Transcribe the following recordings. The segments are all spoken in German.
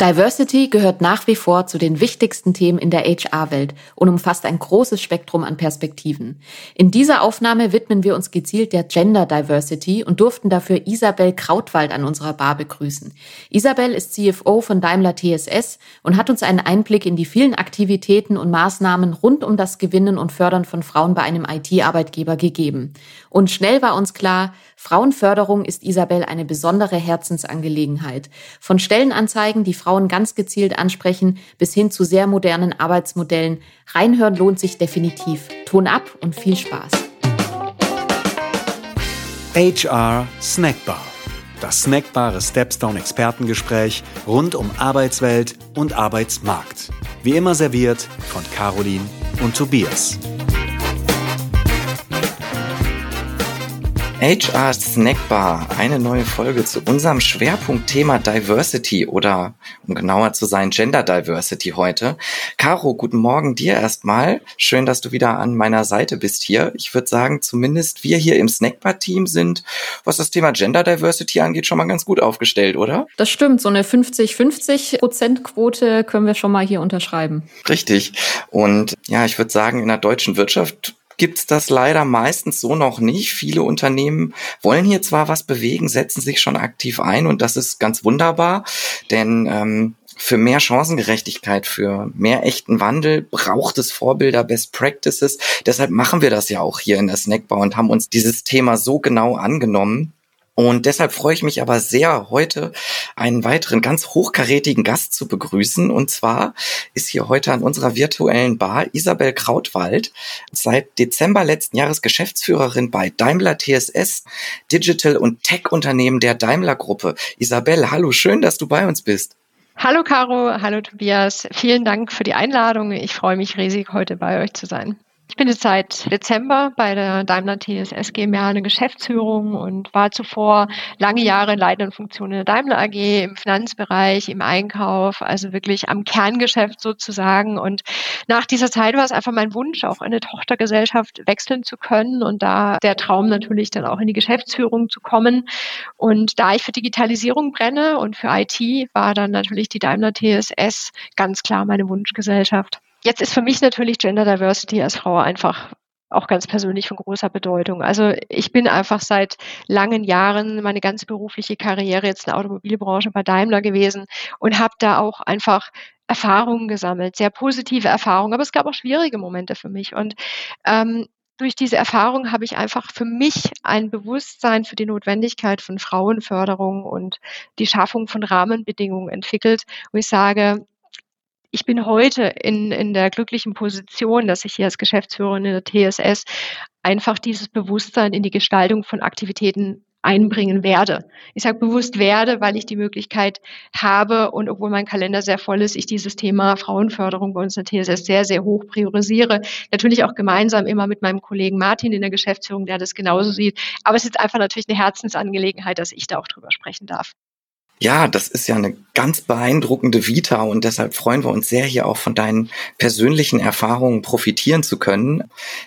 Diversity gehört nach wie vor zu den wichtigsten Themen in der HR-Welt und umfasst ein großes Spektrum an Perspektiven. In dieser Aufnahme widmen wir uns gezielt der Gender Diversity und durften dafür Isabel Krautwald an unserer Bar begrüßen. Isabel ist CFO von Daimler TSS und hat uns einen Einblick in die vielen Aktivitäten und Maßnahmen rund um das Gewinnen und Fördern von Frauen bei einem IT-Arbeitgeber gegeben. Und schnell war uns klar, Frauenförderung ist Isabel eine besondere Herzensangelegenheit. Von Stellenanzeigen, die Frauen ganz gezielt ansprechen, bis hin zu sehr modernen Arbeitsmodellen. Reinhören lohnt sich definitiv. Ton ab und viel Spaß. HR Snackbar. Das snackbare Stepstone Expertengespräch rund um Arbeitswelt und Arbeitsmarkt. Wie immer serviert von Caroline und Tobias. HR Snackbar, eine neue Folge zu unserem Schwerpunktthema Diversity oder um genauer zu sein, Gender Diversity heute. Caro, guten Morgen dir erstmal. Schön, dass du wieder an meiner Seite bist hier. Ich würde sagen, zumindest wir hier im Snackbar-Team sind, was das Thema Gender Diversity angeht, schon mal ganz gut aufgestellt, oder? Das stimmt, so eine 50-50 Prozentquote können wir schon mal hier unterschreiben. Richtig. Und ja, ich würde sagen, in der deutschen Wirtschaft gibt's das leider meistens so noch nicht. Viele Unternehmen wollen hier zwar was bewegen, setzen sich schon aktiv ein und das ist ganz wunderbar, denn ähm, für mehr Chancengerechtigkeit, für mehr echten Wandel braucht es Vorbilder, Best Practices. Deshalb machen wir das ja auch hier in der Snackbar und haben uns dieses Thema so genau angenommen. Und deshalb freue ich mich aber sehr, heute einen weiteren ganz hochkarätigen Gast zu begrüßen. Und zwar ist hier heute an unserer virtuellen Bar Isabel Krautwald, seit Dezember letzten Jahres Geschäftsführerin bei Daimler TSS, Digital- und Tech-Unternehmen der Daimler-Gruppe. Isabel, hallo, schön, dass du bei uns bist. Hallo Caro, hallo Tobias. Vielen Dank für die Einladung. Ich freue mich riesig, heute bei euch zu sein. Ich bin jetzt seit Dezember bei der Daimler TSS GmbH eine Geschäftsführung und war zuvor lange Jahre in leitenden Funktionen in der Daimler AG, im Finanzbereich, im Einkauf, also wirklich am Kerngeschäft sozusagen. Und nach dieser Zeit war es einfach mein Wunsch, auch eine Tochtergesellschaft wechseln zu können und da der Traum natürlich dann auch in die Geschäftsführung zu kommen. Und da ich für Digitalisierung brenne und für IT, war dann natürlich die Daimler TSS ganz klar meine Wunschgesellschaft. Jetzt ist für mich natürlich Gender Diversity als Frau einfach auch ganz persönlich von großer Bedeutung. Also ich bin einfach seit langen Jahren meine ganze berufliche Karriere jetzt in der Automobilbranche bei Daimler gewesen und habe da auch einfach Erfahrungen gesammelt, sehr positive Erfahrungen, aber es gab auch schwierige Momente für mich und ähm, durch diese Erfahrung habe ich einfach für mich ein Bewusstsein für die Notwendigkeit von Frauenförderung und die Schaffung von Rahmenbedingungen entwickelt, wo ich sage, ich bin heute in, in der glücklichen Position, dass ich hier als Geschäftsführerin in der TSS einfach dieses Bewusstsein in die Gestaltung von Aktivitäten einbringen werde. Ich sage bewusst werde, weil ich die Möglichkeit habe und obwohl mein Kalender sehr voll ist, ich dieses Thema Frauenförderung bei uns in der TSS sehr, sehr hoch priorisiere. Natürlich auch gemeinsam immer mit meinem Kollegen Martin in der Geschäftsführung, der das genauso sieht. Aber es ist einfach natürlich eine Herzensangelegenheit, dass ich da auch drüber sprechen darf. Ja, das ist ja eine ganz beeindruckende Vita und deshalb freuen wir uns sehr, hier auch von deinen persönlichen Erfahrungen profitieren zu können.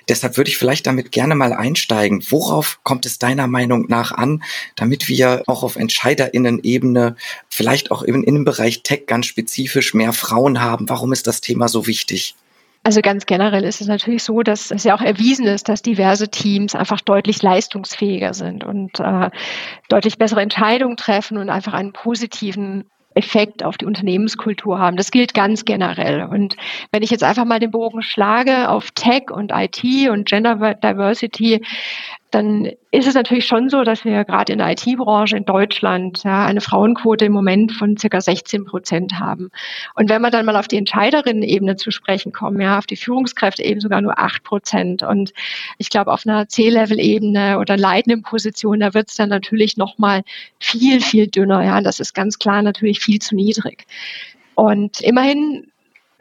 Deshalb würde ich vielleicht damit gerne mal einsteigen. Worauf kommt es deiner Meinung nach an, damit wir auch auf Entscheiderinnen-Ebene, vielleicht auch in, in Bereich Tech ganz spezifisch mehr Frauen haben? Warum ist das Thema so wichtig? Also ganz generell ist es natürlich so, dass es ja auch erwiesen ist, dass diverse Teams einfach deutlich leistungsfähiger sind und äh, deutlich bessere Entscheidungen treffen und einfach einen positiven Effekt auf die Unternehmenskultur haben. Das gilt ganz generell. Und wenn ich jetzt einfach mal den Bogen schlage auf Tech und IT und Gender Diversity, dann ist es natürlich schon so, dass wir gerade in der IT-Branche in Deutschland ja, eine Frauenquote im Moment von circa 16 Prozent haben. Und wenn wir dann mal auf die Entscheiderinnen-Ebene zu sprechen kommen, ja, auf die Führungskräfte eben sogar nur 8 Prozent. Und ich glaube, auf einer C-Level-Ebene oder leitenden Position, da wird es dann natürlich nochmal viel, viel dünner. Ja, das ist ganz klar natürlich viel zu niedrig. Und immerhin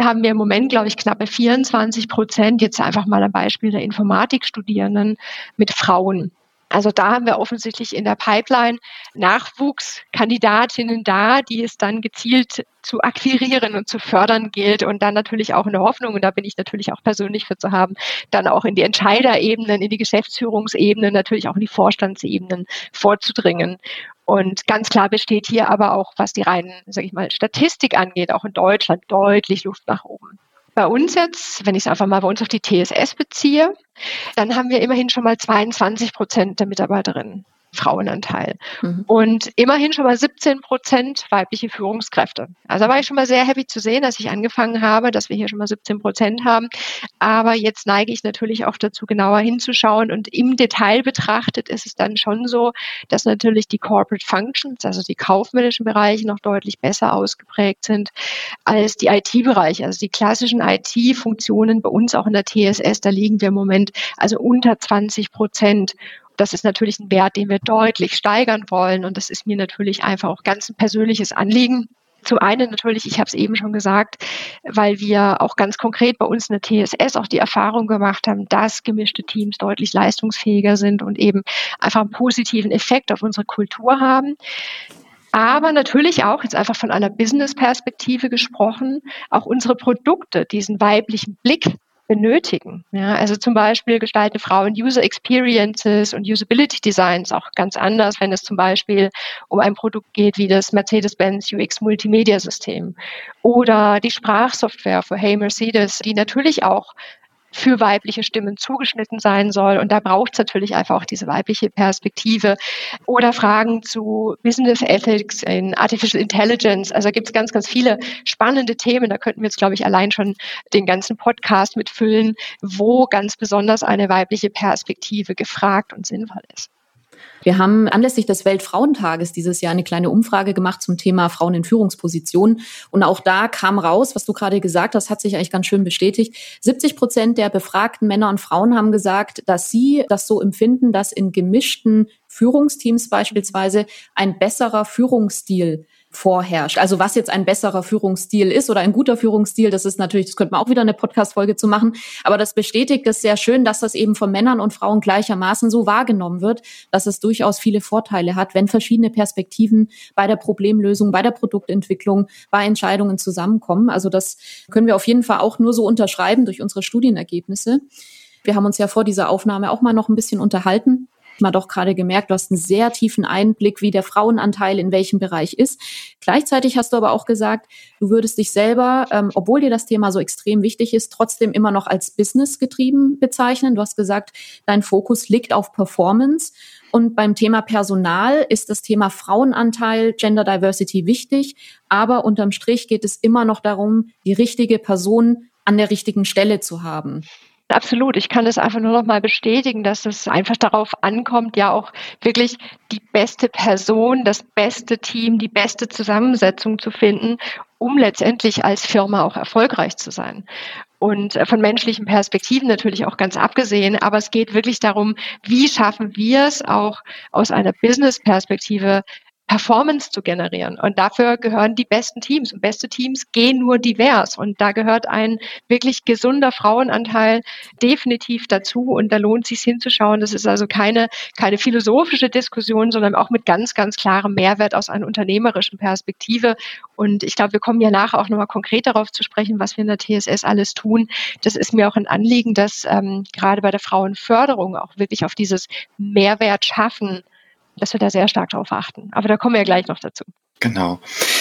haben wir im Moment, glaube ich, knappe 24 Prozent, jetzt einfach mal ein Beispiel der Informatikstudierenden mit Frauen. Also da haben wir offensichtlich in der Pipeline Nachwuchskandidatinnen da, die es dann gezielt zu akquirieren und zu fördern gilt und dann natürlich auch in der Hoffnung, und da bin ich natürlich auch persönlich für zu haben, dann auch in die Entscheiderebenen, in die Geschäftsführungsebenen, natürlich auch in die Vorstandsebenen vorzudringen. Und ganz klar besteht hier aber auch, was die reinen, sage ich mal, Statistik angeht, auch in Deutschland deutlich Luft nach oben. Bei uns jetzt, wenn ich es einfach mal bei uns auf die TSS beziehe, dann haben wir immerhin schon mal 22 Prozent der Mitarbeiterinnen Frauenanteil. Mhm. Und immerhin schon mal 17 Prozent weibliche Führungskräfte. Also da war ich schon mal sehr happy zu sehen, dass ich angefangen habe, dass wir hier schon mal 17 Prozent haben. Aber jetzt neige ich natürlich auch dazu, genauer hinzuschauen. Und im Detail betrachtet ist es dann schon so, dass natürlich die Corporate Functions, also die kaufmännischen Bereiche noch deutlich besser ausgeprägt sind als die IT-Bereiche. Also die klassischen IT-Funktionen bei uns auch in der TSS, da liegen wir im Moment also unter 20 Prozent das ist natürlich ein Wert, den wir deutlich steigern wollen. Und das ist mir natürlich einfach auch ganz ein persönliches Anliegen. Zum einen natürlich, ich habe es eben schon gesagt, weil wir auch ganz konkret bei uns in der TSS auch die Erfahrung gemacht haben, dass gemischte Teams deutlich leistungsfähiger sind und eben einfach einen positiven Effekt auf unsere Kultur haben. Aber natürlich auch, jetzt einfach von einer Business-Perspektive gesprochen, auch unsere Produkte diesen weiblichen Blick benötigen. Ja, also zum Beispiel gestalten Frauen User Experiences und Usability Designs auch ganz anders, wenn es zum Beispiel um ein Produkt geht wie das Mercedes-Benz UX Multimedia System oder die Sprachsoftware für Hey Mercedes, die natürlich auch für weibliche Stimmen zugeschnitten sein soll. Und da braucht es natürlich einfach auch diese weibliche Perspektive. Oder Fragen zu Business Ethics in Artificial Intelligence. Also gibt es ganz, ganz viele spannende Themen. Da könnten wir jetzt, glaube ich, allein schon den ganzen Podcast mitfüllen, wo ganz besonders eine weibliche Perspektive gefragt und sinnvoll ist. Wir haben anlässlich des Weltfrauentages dieses Jahr eine kleine Umfrage gemacht zum Thema Frauen in Führungspositionen. Und auch da kam raus, was du gerade gesagt hast, hat sich eigentlich ganz schön bestätigt. 70 Prozent der befragten Männer und Frauen haben gesagt, dass sie das so empfinden, dass in gemischten Führungsteams beispielsweise ein besserer Führungsstil vorherrscht. Also was jetzt ein besserer Führungsstil ist oder ein guter Führungsstil, das ist natürlich, das könnte man auch wieder eine Podcast-Folge zu machen, aber das bestätigt es sehr schön, dass das eben von Männern und Frauen gleichermaßen so wahrgenommen wird, dass es durchaus viele Vorteile hat, wenn verschiedene Perspektiven bei der Problemlösung, bei der Produktentwicklung, bei Entscheidungen zusammenkommen. Also das können wir auf jeden Fall auch nur so unterschreiben durch unsere Studienergebnisse. Wir haben uns ja vor dieser Aufnahme auch mal noch ein bisschen unterhalten mal doch gerade gemerkt, du hast einen sehr tiefen Einblick, wie der Frauenanteil in welchem Bereich ist. Gleichzeitig hast du aber auch gesagt, du würdest dich selber, ähm, obwohl dir das Thema so extrem wichtig ist, trotzdem immer noch als Business getrieben bezeichnen. Du hast gesagt, dein Fokus liegt auf Performance. Und beim Thema Personal ist das Thema Frauenanteil, Gender Diversity wichtig. Aber unterm Strich geht es immer noch darum, die richtige Person an der richtigen Stelle zu haben. Absolut. Ich kann es einfach nur noch mal bestätigen, dass es einfach darauf ankommt, ja auch wirklich die beste Person, das beste Team, die beste Zusammensetzung zu finden, um letztendlich als Firma auch erfolgreich zu sein. Und äh, von menschlichen Perspektiven natürlich auch ganz abgesehen. Aber es geht wirklich darum, wie schaffen wir es auch aus einer Business-Perspektive Performance zu generieren. Und dafür gehören die besten Teams. Und beste Teams gehen nur divers. Und da gehört ein wirklich gesunder Frauenanteil definitiv dazu. Und da lohnt es sich hinzuschauen. Das ist also keine, keine philosophische Diskussion, sondern auch mit ganz, ganz klarem Mehrwert aus einer unternehmerischen Perspektive. Und ich glaube, wir kommen ja nachher auch nochmal konkret darauf zu sprechen, was wir in der TSS alles tun. Das ist mir auch ein Anliegen, dass ähm, gerade bei der Frauenförderung auch wirklich auf dieses Mehrwert schaffen dass wir da sehr stark darauf achten. Aber da kommen wir ja gleich noch dazu. Genau.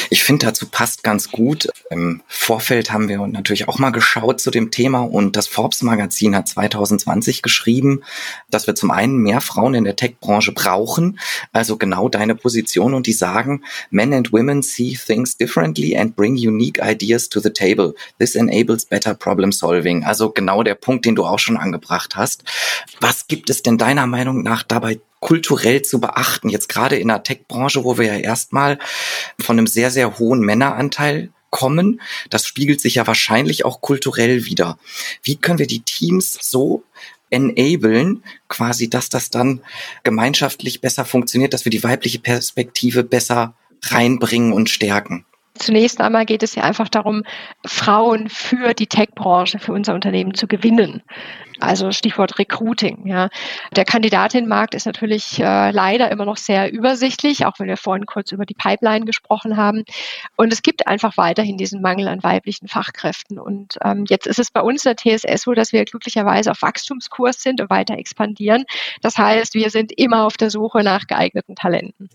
Ich finde, dazu passt ganz gut. Im Vorfeld haben wir natürlich auch mal geschaut zu dem Thema und das Forbes Magazin hat 2020 geschrieben, dass wir zum einen mehr Frauen in der Tech-Branche brauchen, also genau deine Position und die sagen, men and women see things differently and bring unique ideas to the table. This enables better problem solving. Also genau der Punkt, den du auch schon angebracht hast. Was gibt es denn deiner Meinung nach dabei kulturell zu beachten. Jetzt gerade in der Tech-Branche, wo wir ja erstmal von einem sehr, sehr hohen Männeranteil kommen. Das spiegelt sich ja wahrscheinlich auch kulturell wieder. Wie können wir die Teams so enablen, quasi, dass das dann gemeinschaftlich besser funktioniert, dass wir die weibliche Perspektive besser reinbringen und stärken? Zunächst einmal geht es ja einfach darum, Frauen für die Tech-Branche, für unser Unternehmen zu gewinnen. Also Stichwort Recruiting. Ja. Der Kandidatinnenmarkt ist natürlich äh, leider immer noch sehr übersichtlich, auch wenn wir vorhin kurz über die Pipeline gesprochen haben. Und es gibt einfach weiterhin diesen Mangel an weiblichen Fachkräften. Und ähm, jetzt ist es bei uns der TSS so, dass wir glücklicherweise auf Wachstumskurs sind und weiter expandieren. Das heißt, wir sind immer auf der Suche nach geeigneten Talenten.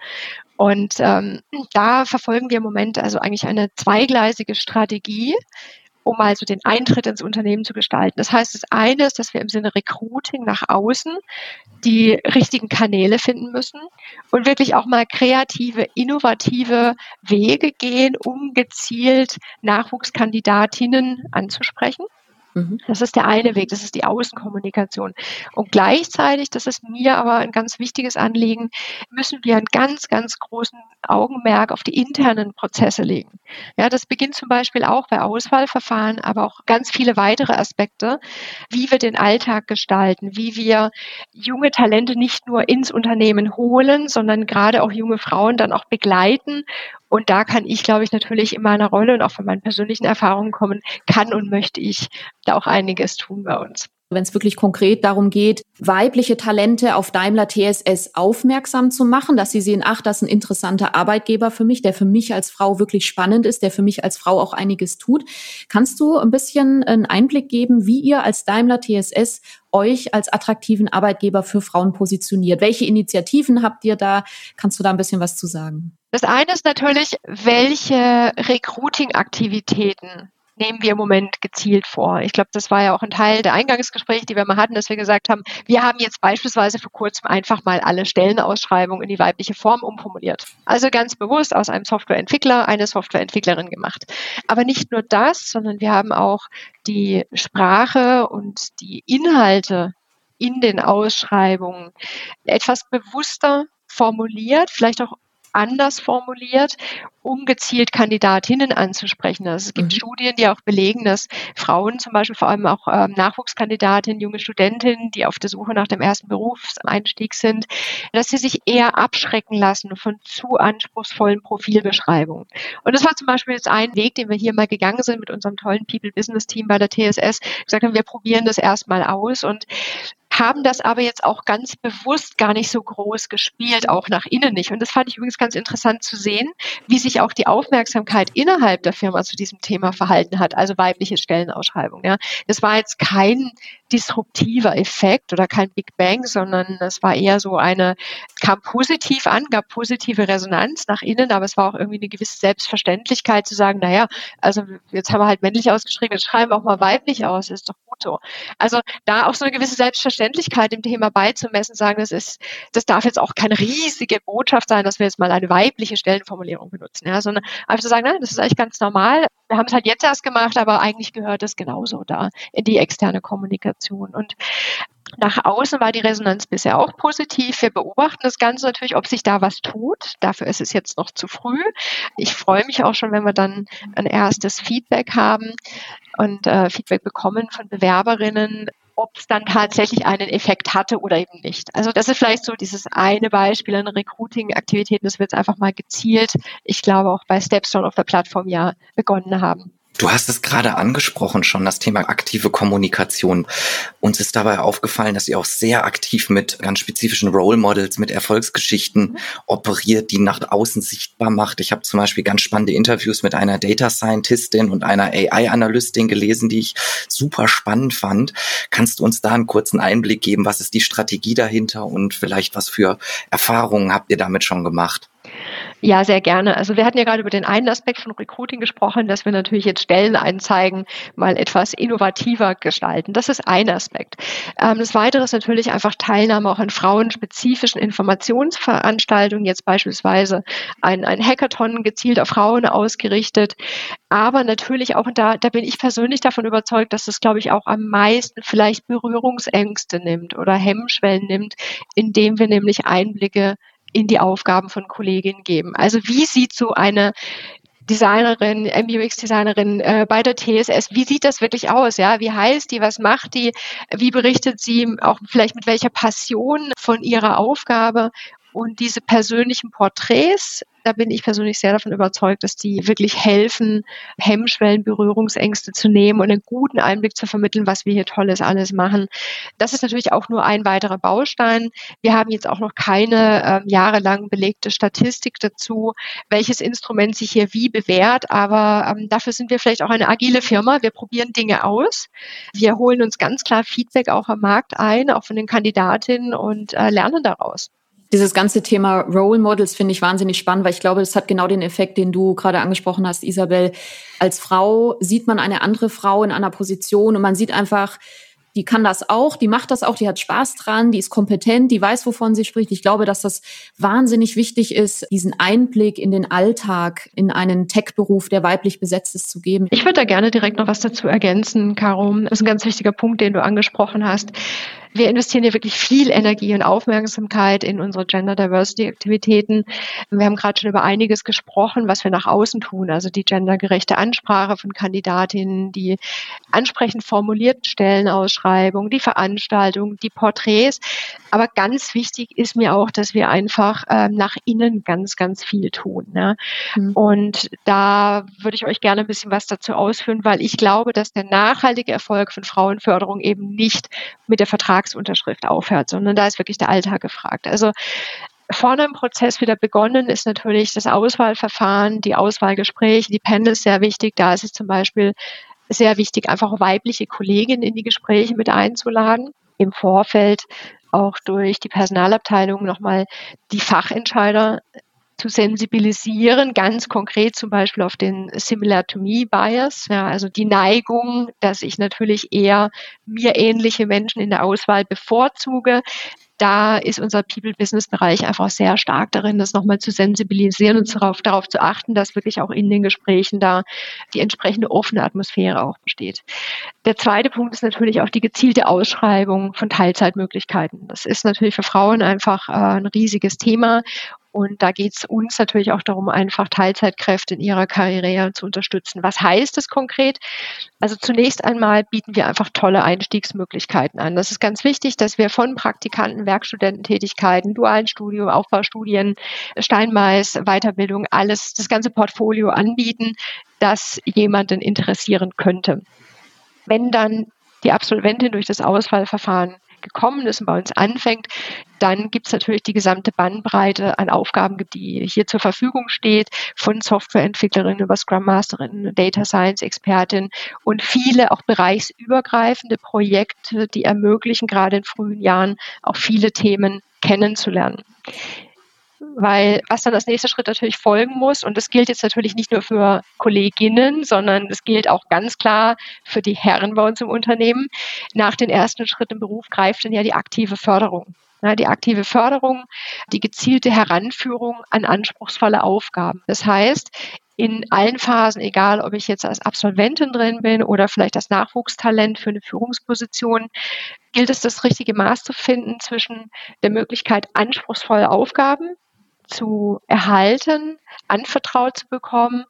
Und ähm, da verfolgen wir im Moment also eigentlich eine zweigleisige Strategie um also den Eintritt ins Unternehmen zu gestalten. Das heißt, das eine ist, dass wir im Sinne Recruiting nach außen die richtigen Kanäle finden müssen und wirklich auch mal kreative, innovative Wege gehen, um gezielt Nachwuchskandidatinnen anzusprechen. Mhm. Das ist der eine Weg, das ist die Außenkommunikation. Und gleichzeitig, das ist mir aber ein ganz wichtiges Anliegen, müssen wir einen ganz, ganz großen Augenmerk auf die internen Prozesse legen. Ja, das beginnt zum Beispiel auch bei Auswahlverfahren, aber auch ganz viele weitere Aspekte, wie wir den Alltag gestalten, wie wir junge Talente nicht nur ins Unternehmen holen, sondern gerade auch junge Frauen dann auch begleiten und da kann ich, glaube ich, natürlich in meiner Rolle und auch von meinen persönlichen Erfahrungen kommen, kann und möchte ich da auch einiges tun bei uns wenn es wirklich konkret darum geht, weibliche Talente auf Daimler TSS aufmerksam zu machen, dass sie sehen, ach, das ist ein interessanter Arbeitgeber für mich, der für mich als Frau wirklich spannend ist, der für mich als Frau auch einiges tut. Kannst du ein bisschen einen Einblick geben, wie ihr als Daimler TSS euch als attraktiven Arbeitgeber für Frauen positioniert? Welche Initiativen habt ihr da? Kannst du da ein bisschen was zu sagen? Das eine ist natürlich, welche Recruiting-Aktivitäten nehmen wir im Moment gezielt vor. Ich glaube, das war ja auch ein Teil der Eingangsgespräche, die wir mal hatten, dass wir gesagt haben, wir haben jetzt beispielsweise vor kurzem einfach mal alle Stellenausschreibungen in die weibliche Form umformuliert. Also ganz bewusst aus einem Softwareentwickler eine Softwareentwicklerin gemacht. Aber nicht nur das, sondern wir haben auch die Sprache und die Inhalte in den Ausschreibungen etwas bewusster formuliert, vielleicht auch anders formuliert, um gezielt Kandidatinnen anzusprechen. Also es gibt mhm. Studien, die auch belegen, dass Frauen zum Beispiel vor allem auch ähm, Nachwuchskandidatinnen, junge Studentinnen, die auf der Suche nach dem ersten Berufseinstieg sind, dass sie sich eher abschrecken lassen von zu anspruchsvollen Profilbeschreibungen. Und das war zum Beispiel jetzt ein Weg, den wir hier mal gegangen sind mit unserem tollen People Business Team bei der TSS, gesagt haben, wir probieren das erstmal aus und haben das aber jetzt auch ganz bewusst gar nicht so groß gespielt, auch nach innen nicht. Und das fand ich übrigens ganz interessant zu sehen, wie sich auch die Aufmerksamkeit innerhalb der Firma zu diesem Thema verhalten hat, also weibliche Stellenausschreibung. Ja. Das war jetzt kein disruptiver Effekt oder kein Big Bang, sondern es war eher so eine, kam positiv an, gab positive Resonanz nach innen, aber es war auch irgendwie eine gewisse Selbstverständlichkeit zu sagen, naja, also jetzt haben wir halt männlich ausgeschrieben, jetzt schreiben wir auch mal weiblich aus, ist doch gut so. Also da auch so eine gewisse Selbstverständlichkeit im Thema beizumessen, sagen, das ist, das darf jetzt auch keine riesige Botschaft sein, dass wir jetzt mal eine weibliche Stellenformulierung benutzen, ja, sondern einfach zu sagen, nein, das ist eigentlich ganz normal. Wir haben es halt jetzt erst gemacht, aber eigentlich gehört es genauso da in die externe Kommunikation. Und nach außen war die Resonanz bisher auch positiv. Wir beobachten das Ganze natürlich, ob sich da was tut. Dafür ist es jetzt noch zu früh. Ich freue mich auch schon, wenn wir dann ein erstes Feedback haben und äh, Feedback bekommen von Bewerberinnen, ob es dann tatsächlich einen Effekt hatte oder eben nicht. Also das ist vielleicht so dieses eine Beispiel an Recruiting-Aktivitäten, das wir jetzt einfach mal gezielt, ich glaube auch bei Stepstone auf der Plattform ja begonnen haben. Du hast es gerade angesprochen schon, das Thema aktive Kommunikation. Uns ist dabei aufgefallen, dass ihr auch sehr aktiv mit ganz spezifischen Role Models, mit Erfolgsgeschichten mhm. operiert, die nach außen sichtbar macht. Ich habe zum Beispiel ganz spannende Interviews mit einer Data Scientistin und einer AI-Analystin gelesen, die ich super spannend fand. Kannst du uns da einen kurzen Einblick geben? Was ist die Strategie dahinter und vielleicht was für Erfahrungen habt ihr damit schon gemacht? Ja, sehr gerne. Also wir hatten ja gerade über den einen Aspekt von Recruiting gesprochen, dass wir natürlich jetzt Stelleneinzeigen mal etwas innovativer gestalten. Das ist ein Aspekt. Ähm, das weitere ist natürlich einfach Teilnahme auch an frauenspezifischen Informationsveranstaltungen, jetzt beispielsweise ein, ein Hackathon gezielt auf Frauen ausgerichtet. Aber natürlich auch, und da, da bin ich persönlich davon überzeugt, dass es, glaube ich, auch am meisten vielleicht Berührungsängste nimmt oder Hemmschwellen nimmt, indem wir nämlich Einblicke in die Aufgaben von Kolleginnen geben. Also wie sieht so eine Designerin, MUX-Designerin äh, bei der TSS, wie sieht das wirklich aus? Ja, wie heißt die? Was macht die? Wie berichtet sie auch vielleicht mit welcher Passion von ihrer Aufgabe? Und diese persönlichen Porträts da bin ich persönlich sehr davon überzeugt, dass die wirklich helfen, Hemmschwellen, Berührungsängste zu nehmen und einen guten Einblick zu vermitteln, was wir hier Tolles alles machen. Das ist natürlich auch nur ein weiterer Baustein. Wir haben jetzt auch noch keine äh, jahrelang belegte Statistik dazu, welches Instrument sich hier wie bewährt, aber ähm, dafür sind wir vielleicht auch eine agile Firma. Wir probieren Dinge aus. Wir holen uns ganz klar Feedback auch am Markt ein, auch von den Kandidatinnen und äh, lernen daraus. Dieses ganze Thema Role Models finde ich wahnsinnig spannend, weil ich glaube, das hat genau den Effekt, den du gerade angesprochen hast, Isabel. Als Frau sieht man eine andere Frau in einer Position und man sieht einfach, die kann das auch, die macht das auch, die hat Spaß dran, die ist kompetent, die weiß, wovon sie spricht. Ich glaube, dass das wahnsinnig wichtig ist, diesen Einblick in den Alltag, in einen Tech-Beruf, der weiblich besetzt ist, zu geben. Ich würde da gerne direkt noch was dazu ergänzen, Caro. Das ist ein ganz wichtiger Punkt, den du angesprochen hast wir investieren hier wirklich viel Energie und Aufmerksamkeit in unsere Gender Diversity Aktivitäten. Wir haben gerade schon über einiges gesprochen, was wir nach außen tun, also die gendergerechte Ansprache von Kandidatinnen, die ansprechend formulierten Stellenausschreibungen, die Veranstaltungen, die Porträts. Aber ganz wichtig ist mir auch, dass wir einfach äh, nach innen ganz, ganz viel tun. Ne? Mhm. Und da würde ich euch gerne ein bisschen was dazu ausführen, weil ich glaube, dass der nachhaltige Erfolg von Frauenförderung eben nicht mit der Vertrags Vertragsunterschrift aufhört, sondern da ist wirklich der Alltag gefragt. Also vorne im Prozess wieder begonnen ist natürlich das Auswahlverfahren, die Auswahlgespräche, die Panels sehr wichtig. Da ist es zum Beispiel sehr wichtig, einfach weibliche Kolleginnen in die Gespräche mit einzuladen. Im Vorfeld auch durch die Personalabteilung nochmal die Fachentscheider zu sensibilisieren, ganz konkret zum Beispiel auf den Similar-to-Me-Bias, ja, also die Neigung, dass ich natürlich eher mir ähnliche Menschen in der Auswahl bevorzuge. Da ist unser People-Business-Bereich einfach sehr stark darin, das nochmal zu sensibilisieren und darauf, darauf zu achten, dass wirklich auch in den Gesprächen da die entsprechende offene Atmosphäre auch besteht. Der zweite Punkt ist natürlich auch die gezielte Ausschreibung von Teilzeitmöglichkeiten. Das ist natürlich für Frauen einfach äh, ein riesiges Thema und da geht es uns natürlich auch darum, einfach Teilzeitkräfte in ihrer Karriere zu unterstützen. Was heißt es konkret? Also zunächst einmal bieten wir einfach tolle Einstiegsmöglichkeiten an. Das ist ganz wichtig, dass wir von Praktikanten, Werkstudententätigkeiten, dualen Studium, Aufbaustudien, Steinmais, Weiterbildung, alles, das ganze Portfolio anbieten, das jemanden interessieren könnte. Wenn dann die Absolventin durch das Auswahlverfahren gekommen ist und bei uns anfängt, dann gibt es natürlich die gesamte Bandbreite an Aufgaben, die hier zur Verfügung steht, von Softwareentwicklerinnen über Scrum Masterinnen, Data Science Expertin und viele auch bereichsübergreifende Projekte, die ermöglichen, gerade in frühen Jahren auch viele Themen kennenzulernen weil was dann als nächster Schritt natürlich folgen muss, und das gilt jetzt natürlich nicht nur für Kolleginnen, sondern das gilt auch ganz klar für die Herren bei uns im Unternehmen. Nach den ersten Schritten im Beruf greift dann ja die aktive Förderung. Ja, die aktive Förderung, die gezielte Heranführung an anspruchsvolle Aufgaben. Das heißt, in allen Phasen, egal ob ich jetzt als Absolventin drin bin oder vielleicht als Nachwuchstalent für eine Führungsposition, gilt es, das richtige Maß zu finden zwischen der Möglichkeit, anspruchsvolle Aufgaben zu erhalten, anvertraut zu bekommen,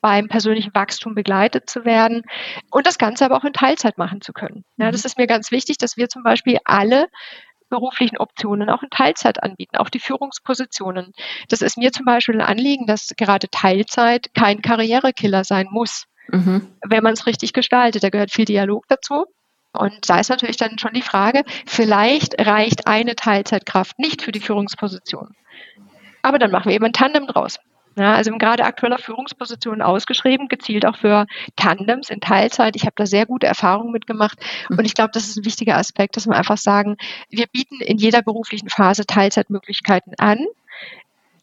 beim persönlichen Wachstum begleitet zu werden und das Ganze aber auch in Teilzeit machen zu können. Ja, das mhm. ist mir ganz wichtig, dass wir zum Beispiel alle beruflichen Optionen auch in Teilzeit anbieten, auch die Führungspositionen. Das ist mir zum Beispiel ein Anliegen, dass gerade Teilzeit kein Karrierekiller sein muss, mhm. wenn man es richtig gestaltet. Da gehört viel Dialog dazu. Und da ist natürlich dann schon die Frage, vielleicht reicht eine Teilzeitkraft nicht für die Führungsposition. Aber dann machen wir eben ein Tandem draus. Ja, also gerade aktueller Führungspositionen ausgeschrieben, gezielt auch für Tandems in Teilzeit. Ich habe da sehr gute Erfahrungen mitgemacht und ich glaube, das ist ein wichtiger Aspekt, dass wir einfach sagen, wir bieten in jeder beruflichen Phase Teilzeitmöglichkeiten an,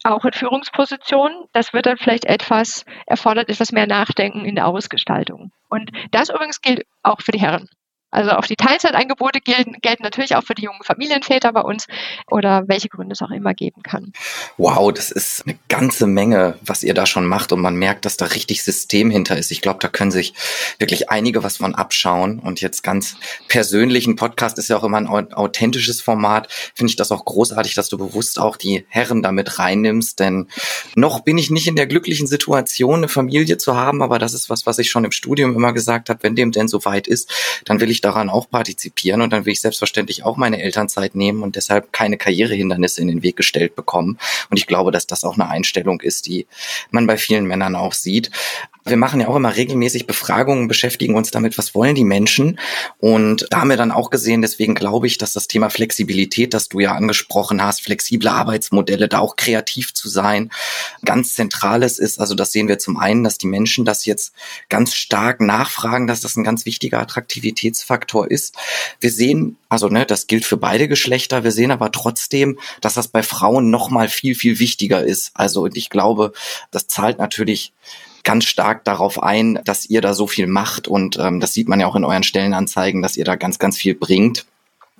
auch in Führungspositionen. Das wird dann vielleicht etwas, erfordert etwas mehr Nachdenken in der Ausgestaltung. Und das übrigens gilt auch für die Herren. Also auch die Teilzeitangebote gelten, gelten natürlich auch für die jungen Familienväter bei uns oder welche Gründe es auch immer geben kann. Wow, das ist eine ganze Menge, was ihr da schon macht und man merkt, dass da richtig System hinter ist. Ich glaube, da können sich wirklich einige was von abschauen und jetzt ganz persönlich, ein Podcast ist ja auch immer ein authentisches Format, finde ich das auch großartig, dass du bewusst auch die Herren damit reinnimmst, denn noch bin ich nicht in der glücklichen Situation, eine Familie zu haben, aber das ist was, was ich schon im Studium immer gesagt habe, wenn dem denn so weit ist, dann will ich daran auch partizipieren und dann will ich selbstverständlich auch meine Elternzeit nehmen und deshalb keine Karrierehindernisse in den Weg gestellt bekommen. Und ich glaube, dass das auch eine Einstellung ist, die man bei vielen Männern auch sieht. Wir machen ja auch immer regelmäßig Befragungen, beschäftigen uns damit, was wollen die Menschen. Und da haben wir dann auch gesehen, deswegen glaube ich, dass das Thema Flexibilität, das du ja angesprochen hast, flexible Arbeitsmodelle, da auch kreativ zu sein, ganz zentrales ist. Also das sehen wir zum einen, dass die Menschen das jetzt ganz stark nachfragen, dass das ein ganz wichtiger Attraktivitätsfaktor ist. Wir sehen, also ne, das gilt für beide Geschlechter. Wir sehen aber trotzdem, dass das bei Frauen noch mal viel viel wichtiger ist. Also ich glaube, das zahlt natürlich ganz stark darauf ein, dass ihr da so viel macht und ähm, das sieht man ja auch in euren Stellenanzeigen, dass ihr da ganz, ganz viel bringt.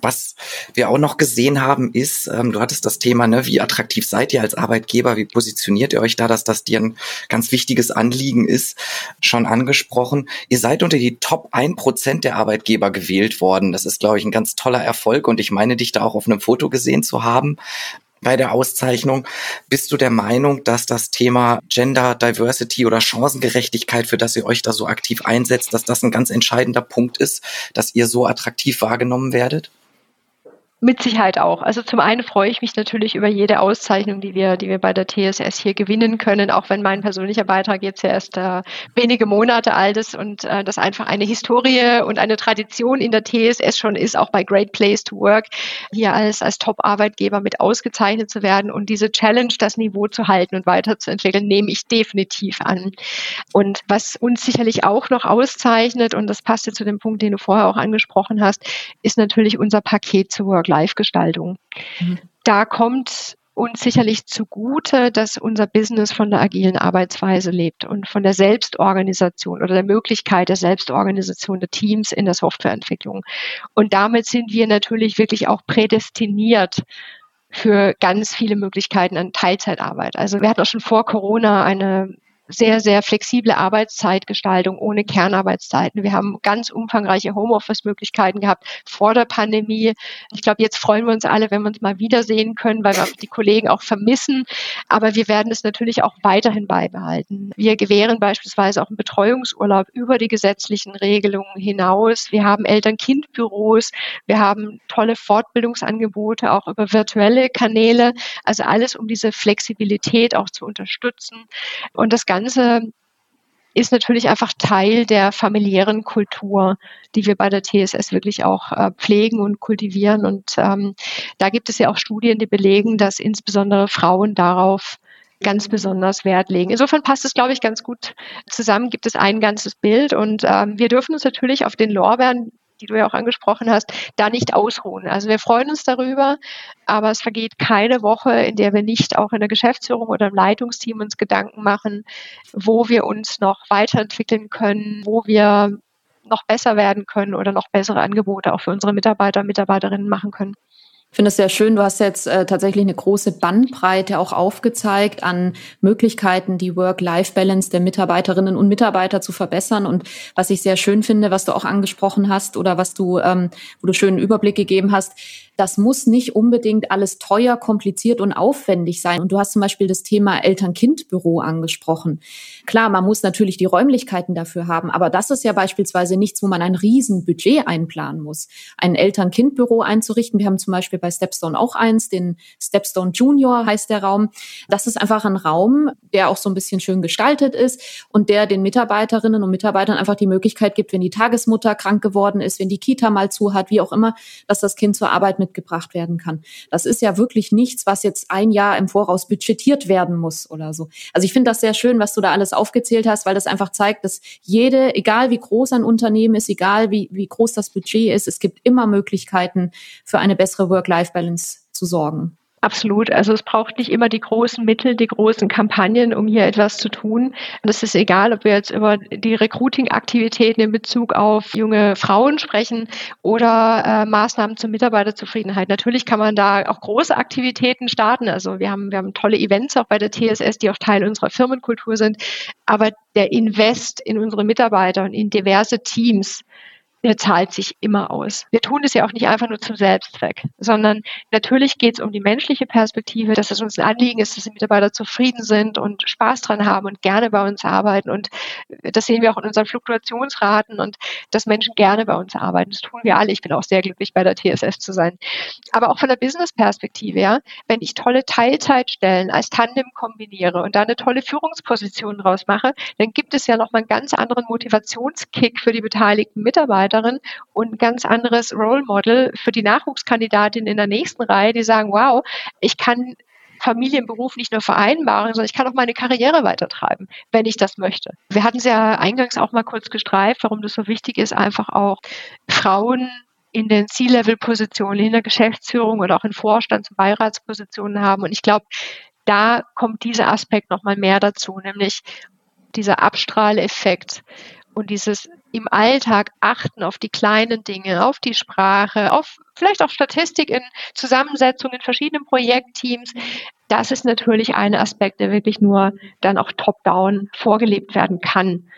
Was wir auch noch gesehen haben, ist, ähm, du hattest das Thema, ne, wie attraktiv seid ihr als Arbeitgeber, wie positioniert ihr euch da, dass das dir ein ganz wichtiges Anliegen ist, schon angesprochen. Ihr seid unter die Top 1% der Arbeitgeber gewählt worden. Das ist, glaube ich, ein ganz toller Erfolg und ich meine, dich da auch auf einem Foto gesehen zu haben bei der Auszeichnung. Bist du der Meinung, dass das Thema Gender Diversity oder Chancengerechtigkeit, für das ihr euch da so aktiv einsetzt, dass das ein ganz entscheidender Punkt ist, dass ihr so attraktiv wahrgenommen werdet? Mit Sicherheit auch. Also zum einen freue ich mich natürlich über jede Auszeichnung, die wir, die wir bei der TSS hier gewinnen können, auch wenn mein persönlicher Beitrag jetzt ja erst äh, wenige Monate alt ist und äh, das einfach eine Historie und eine Tradition in der TSS schon ist, auch bei Great Place to Work hier als, als Top-Arbeitgeber mit ausgezeichnet zu werden und diese Challenge, das Niveau zu halten und weiterzuentwickeln, nehme ich definitiv an. Und was uns sicherlich auch noch auszeichnet, und das passt ja zu dem Punkt, den du vorher auch angesprochen hast, ist natürlich unser Paket zu Work Live-Gestaltung. Mhm. Da kommt uns sicherlich zugute, dass unser Business von der agilen Arbeitsweise lebt und von der Selbstorganisation oder der Möglichkeit der Selbstorganisation der Teams in der Softwareentwicklung. Und damit sind wir natürlich wirklich auch prädestiniert für ganz viele Möglichkeiten an Teilzeitarbeit. Also wir hatten auch schon vor Corona eine sehr, sehr flexible Arbeitszeitgestaltung ohne Kernarbeitszeiten. Wir haben ganz umfangreiche Homeoffice-Möglichkeiten gehabt vor der Pandemie. Ich glaube, jetzt freuen wir uns alle, wenn wir uns mal wiedersehen können, weil wir die Kollegen auch vermissen. Aber wir werden es natürlich auch weiterhin beibehalten. Wir gewähren beispielsweise auch einen Betreuungsurlaub über die gesetzlichen Regelungen hinaus. Wir haben Eltern-Kind-Büros. Wir haben tolle Fortbildungsangebote auch über virtuelle Kanäle. Also alles, um diese Flexibilität auch zu unterstützen. Und das ist natürlich einfach Teil der familiären Kultur, die wir bei der TSS wirklich auch äh, pflegen und kultivieren. Und ähm, da gibt es ja auch Studien, die belegen, dass insbesondere Frauen darauf ganz besonders Wert legen. Insofern passt es, glaube ich, ganz gut zusammen, gibt es ein ganzes Bild und ähm, wir dürfen uns natürlich auf den Lorbeeren die du ja auch angesprochen hast, da nicht ausruhen. Also wir freuen uns darüber, aber es vergeht keine Woche, in der wir nicht auch in der Geschäftsführung oder im Leitungsteam uns Gedanken machen, wo wir uns noch weiterentwickeln können, wo wir noch besser werden können oder noch bessere Angebote auch für unsere Mitarbeiter und Mitarbeiterinnen machen können. Ich finde es sehr schön. Du hast jetzt äh, tatsächlich eine große Bandbreite auch aufgezeigt an Möglichkeiten, die Work-Life-Balance der Mitarbeiterinnen und Mitarbeiter zu verbessern. Und was ich sehr schön finde, was du auch angesprochen hast oder was du, ähm, wo du schönen Überblick gegeben hast, das muss nicht unbedingt alles teuer, kompliziert und aufwendig sein. Und du hast zum Beispiel das Thema Eltern-Kind-Büro angesprochen. Klar, man muss natürlich die Räumlichkeiten dafür haben, aber das ist ja beispielsweise nichts, wo man ein Riesenbudget einplanen muss. Ein Eltern-Kind-Büro einzurichten. Wir haben zum Beispiel bei Stepstone auch eins, den Stepstone Junior heißt der Raum. Das ist einfach ein Raum, der auch so ein bisschen schön gestaltet ist und der den Mitarbeiterinnen und Mitarbeitern einfach die Möglichkeit gibt, wenn die Tagesmutter krank geworden ist, wenn die Kita mal zu hat, wie auch immer, dass das Kind zur Arbeit mitgebracht werden kann. Das ist ja wirklich nichts, was jetzt ein Jahr im Voraus budgetiert werden muss oder so. Also ich finde das sehr schön, was du da alles aufgezählt hast, weil das einfach zeigt, dass jede, egal wie groß ein Unternehmen ist, egal wie, wie groß das Budget ist, es gibt immer Möglichkeiten für eine bessere Work-Life-Balance zu sorgen. Absolut. Also es braucht nicht immer die großen Mittel, die großen Kampagnen, um hier etwas zu tun. Und es ist egal, ob wir jetzt über die Recruiting-Aktivitäten in Bezug auf junge Frauen sprechen oder äh, Maßnahmen zur Mitarbeiterzufriedenheit. Natürlich kann man da auch große Aktivitäten starten. Also wir haben, wir haben tolle Events auch bei der TSS, die auch Teil unserer Firmenkultur sind. Aber der Invest in unsere Mitarbeiter und in diverse Teams, der zahlt sich immer aus. Wir tun es ja auch nicht einfach nur zum Selbstzweck, sondern natürlich geht es um die menschliche Perspektive, dass es uns ein Anliegen ist, dass die Mitarbeiter zufrieden sind und Spaß dran haben und gerne bei uns arbeiten. Und das sehen wir auch in unseren Fluktuationsraten und dass Menschen gerne bei uns arbeiten. Das tun wir alle. Ich bin auch sehr glücklich, bei der TSS zu sein. Aber auch von der Business-Perspektive, ja, wenn ich tolle Teilzeitstellen als Tandem kombiniere und da eine tolle Führungsposition draus mache, dann gibt es ja nochmal einen ganz anderen Motivationskick für die beteiligten Mitarbeiterin und ein ganz anderes Role Model für die Nachwuchskandidatin in der nächsten Reihe, die sagen, wow, ich kann Familienberuf nicht nur vereinbaren, sondern ich kann auch meine Karriere weitertreiben, wenn ich das möchte. Wir hatten es ja eingangs auch mal kurz gestreift, warum das so wichtig ist, einfach auch Frauen in den C-Level-Positionen, in der Geschäftsführung oder auch in Vorstands- und Beiratspositionen haben. Und ich glaube, da kommt dieser Aspekt nochmal mehr dazu, nämlich dieser Abstrahleffekt und dieses im Alltag achten auf die kleinen Dinge, auf die Sprache, auf vielleicht auch Statistik in Zusammensetzung in verschiedenen Projektteams. Das ist natürlich ein Aspekt, der wirklich nur dann auch top-down vorgelebt werden kann.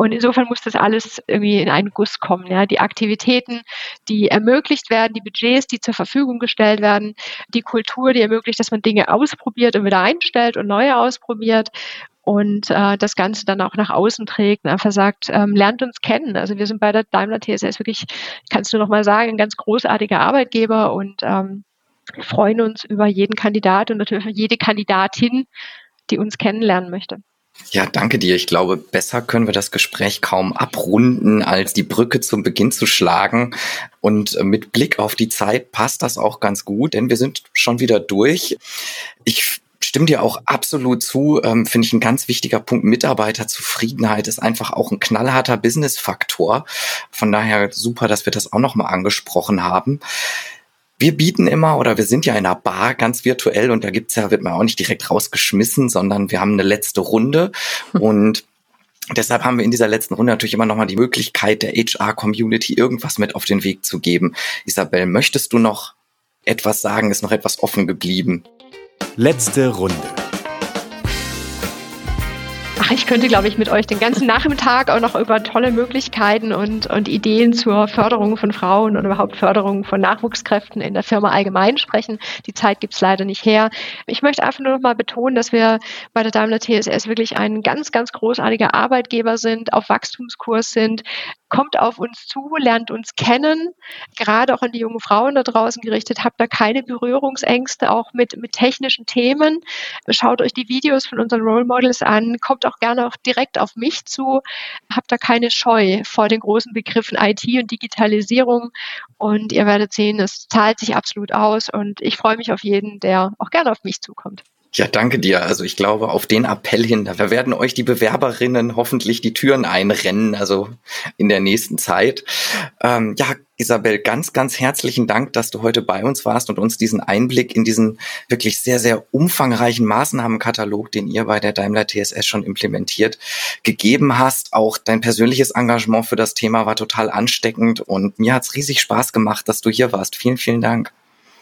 Und insofern muss das alles irgendwie in einen Guss kommen. Ja. Die Aktivitäten, die ermöglicht werden, die Budgets, die zur Verfügung gestellt werden, die Kultur, die ermöglicht, dass man Dinge ausprobiert und wieder einstellt und neue ausprobiert und äh, das Ganze dann auch nach außen trägt und einfach sagt, ähm, lernt uns kennen. Also wir sind bei der Daimler TSS wirklich, kannst du noch mal sagen, ein ganz großartiger Arbeitgeber und ähm, freuen uns über jeden Kandidat und natürlich jede Kandidatin, die uns kennenlernen möchte. Ja, danke dir. Ich glaube, besser können wir das Gespräch kaum abrunden, als die Brücke zum Beginn zu schlagen. Und mit Blick auf die Zeit passt das auch ganz gut, denn wir sind schon wieder durch. Ich stimme dir auch absolut zu, ähm, finde ich ein ganz wichtiger Punkt. Mitarbeiterzufriedenheit ist einfach auch ein knallharter Business-Faktor. Von daher super, dass wir das auch nochmal angesprochen haben. Wir bieten immer oder wir sind ja in einer Bar ganz virtuell und da gibt's ja, wird man auch nicht direkt rausgeschmissen, sondern wir haben eine letzte Runde und Deshalb haben wir in dieser letzten Runde natürlich immer nochmal die Möglichkeit, der HR-Community irgendwas mit auf den Weg zu geben. Isabel, möchtest du noch etwas sagen? Ist noch etwas offen geblieben? Letzte Runde. Ich könnte, glaube ich, mit euch den ganzen Nachmittag auch noch über tolle Möglichkeiten und, und Ideen zur Förderung von Frauen und überhaupt Förderung von Nachwuchskräften in der Firma allgemein sprechen. Die Zeit gibt es leider nicht her. Ich möchte einfach nur noch mal betonen, dass wir bei der Daimler TSS wirklich ein ganz, ganz großartiger Arbeitgeber sind, auf Wachstumskurs sind, kommt auf uns zu, lernt uns kennen, gerade auch an die jungen Frauen da draußen gerichtet, habt da keine Berührungsängste, auch mit, mit technischen Themen. Schaut euch die Videos von unseren Role Models an, kommt auch gerne auch direkt auf mich zu, habt da keine Scheu vor den großen Begriffen IT und Digitalisierung und ihr werdet sehen, es zahlt sich absolut aus und ich freue mich auf jeden, der auch gerne auf mich zukommt. Ja, danke dir. Also ich glaube, auf den Appell hin, da werden euch die Bewerberinnen hoffentlich die Türen einrennen, also in der nächsten Zeit. Ähm, ja, Isabel, ganz, ganz herzlichen Dank, dass du heute bei uns warst und uns diesen Einblick in diesen wirklich sehr, sehr umfangreichen Maßnahmenkatalog, den ihr bei der Daimler TSS schon implementiert, gegeben hast. Auch dein persönliches Engagement für das Thema war total ansteckend und mir hat's riesig Spaß gemacht, dass du hier warst. Vielen, vielen Dank.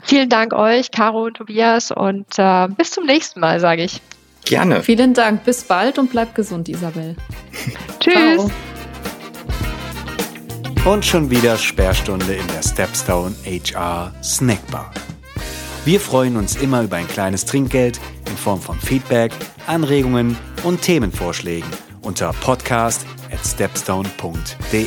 Vielen Dank euch, Caro und Tobias, und äh, bis zum nächsten Mal, sage ich. Gerne. Vielen Dank. Bis bald und bleib gesund, Isabel. Tschüss. Ciao. Und schon wieder Sperrstunde in der Stepstone HR Snackbar. Wir freuen uns immer über ein kleines Trinkgeld in Form von Feedback, Anregungen und Themenvorschlägen unter podcast at stepstone.de.